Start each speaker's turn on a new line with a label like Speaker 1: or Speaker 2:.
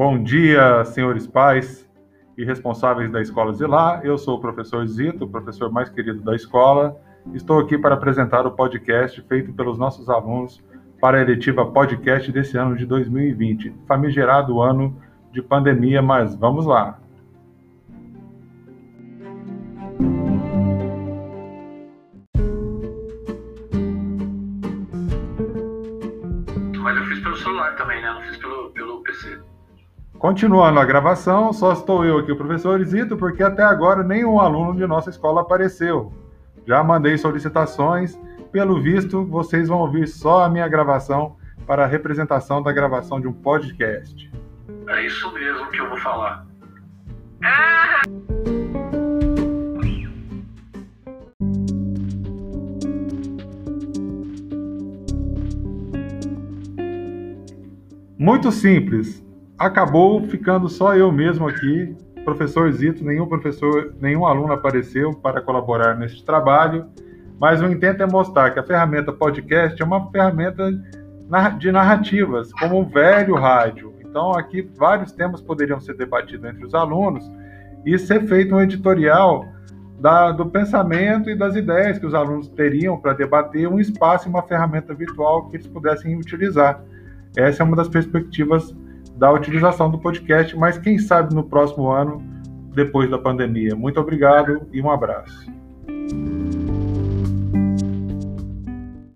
Speaker 1: Bom dia, senhores pais e responsáveis da Escola Zilar. Eu sou o professor Zito, o professor mais querido da escola. Estou aqui para apresentar o podcast feito pelos nossos alunos para a eletiva podcast desse ano de 2020, famigerado ano de pandemia, mas vamos lá.
Speaker 2: Mas eu fiz pelo celular também, né? Não fiz pelo, pelo PC.
Speaker 1: Continuando a gravação, só estou eu aqui, o professor Zito, porque até agora nenhum aluno de nossa escola apareceu. Já mandei solicitações, pelo visto, vocês vão ouvir só a minha gravação para a representação da gravação de um podcast.
Speaker 2: É isso mesmo que eu vou falar.
Speaker 1: Muito simples. Acabou ficando só eu mesmo aqui, professor Zito, nenhum professor, nenhum aluno apareceu para colaborar nesse trabalho, mas o intento é mostrar que a ferramenta podcast é uma ferramenta de narrativas, como o velho rádio. Então aqui vários temas poderiam ser debatidos entre os alunos e ser feito um editorial da, do pensamento e das ideias que os alunos teriam para debater um espaço e uma ferramenta virtual que eles pudessem utilizar. Essa é uma das perspectivas da utilização do podcast, mas quem sabe no próximo ano, depois da pandemia. Muito obrigado e um abraço.